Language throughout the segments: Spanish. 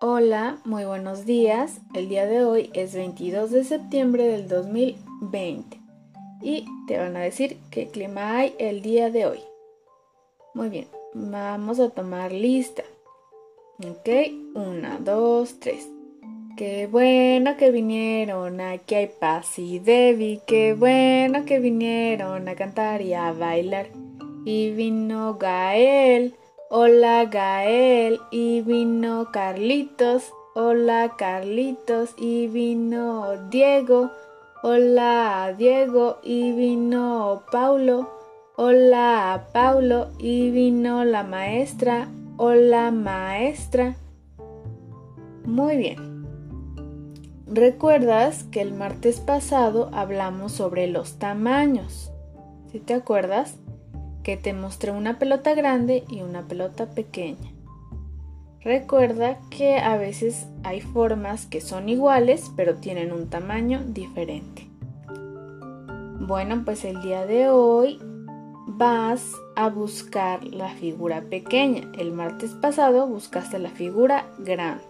Hola, muy buenos días. El día de hoy es 22 de septiembre del 2020 y te van a decir qué clima hay el día de hoy. Muy bien, vamos a tomar lista. Ok, una, dos, tres. Qué bueno que vinieron, aquí hay Paz y Debbie. Qué bueno que vinieron a cantar y a bailar. Y vino Gael. Hola Gael y vino Carlitos. Hola Carlitos y vino Diego. Hola Diego y vino Paulo. Hola Paulo y vino la maestra. Hola maestra. Muy bien. ¿Recuerdas que el martes pasado hablamos sobre los tamaños? ¿Sí te acuerdas? Que te mostré una pelota grande y una pelota pequeña. Recuerda que a veces hay formas que son iguales pero tienen un tamaño diferente. Bueno, pues el día de hoy vas a buscar la figura pequeña. El martes pasado buscaste la figura grande.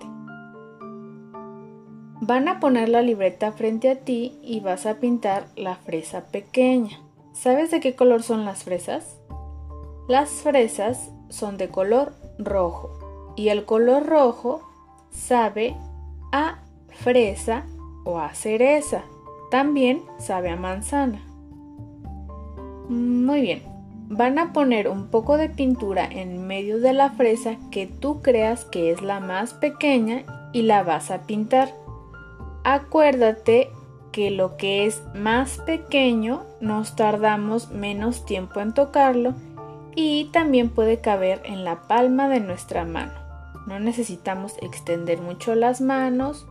Van a poner la libreta frente a ti y vas a pintar la fresa pequeña. ¿Sabes de qué color son las fresas? Las fresas son de color rojo y el color rojo sabe a fresa o a cereza. También sabe a manzana. Muy bien, van a poner un poco de pintura en medio de la fresa que tú creas que es la más pequeña y la vas a pintar. Acuérdate que lo que es más pequeño nos tardamos menos tiempo en tocarlo y también puede caber en la palma de nuestra mano. No necesitamos extender mucho las manos,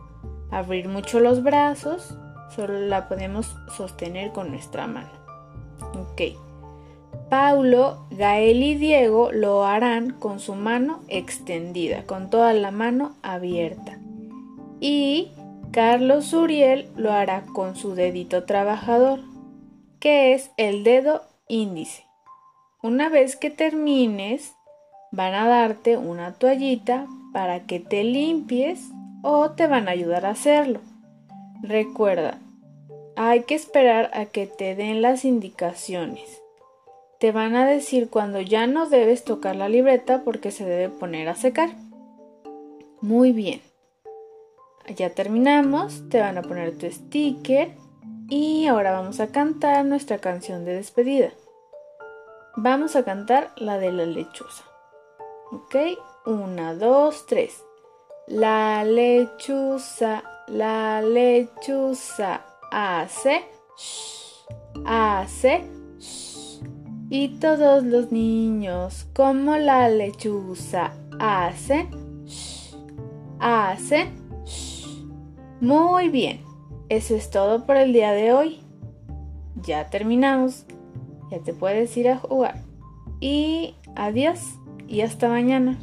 abrir mucho los brazos, solo la podemos sostener con nuestra mano. Ok. Paulo, Gael y Diego lo harán con su mano extendida, con toda la mano abierta. Y Carlos Uriel lo hará con su dedito trabajador, que es el dedo índice. Una vez que termines, van a darte una toallita para que te limpies o te van a ayudar a hacerlo. Recuerda, hay que esperar a que te den las indicaciones. Te van a decir cuando ya no debes tocar la libreta porque se debe poner a secar. Muy bien. Ya terminamos, te van a poner tu sticker y ahora vamos a cantar nuestra canción de despedida. Vamos a cantar la de la lechuza. ¿Ok? Una, dos, tres. La lechuza, la lechuza hace, hace, y todos los niños, como la lechuza, hacen, hacen, muy bien. Eso es todo por el día de hoy. Ya terminamos ya te puedes ir a jugar. Y adiós y hasta mañana.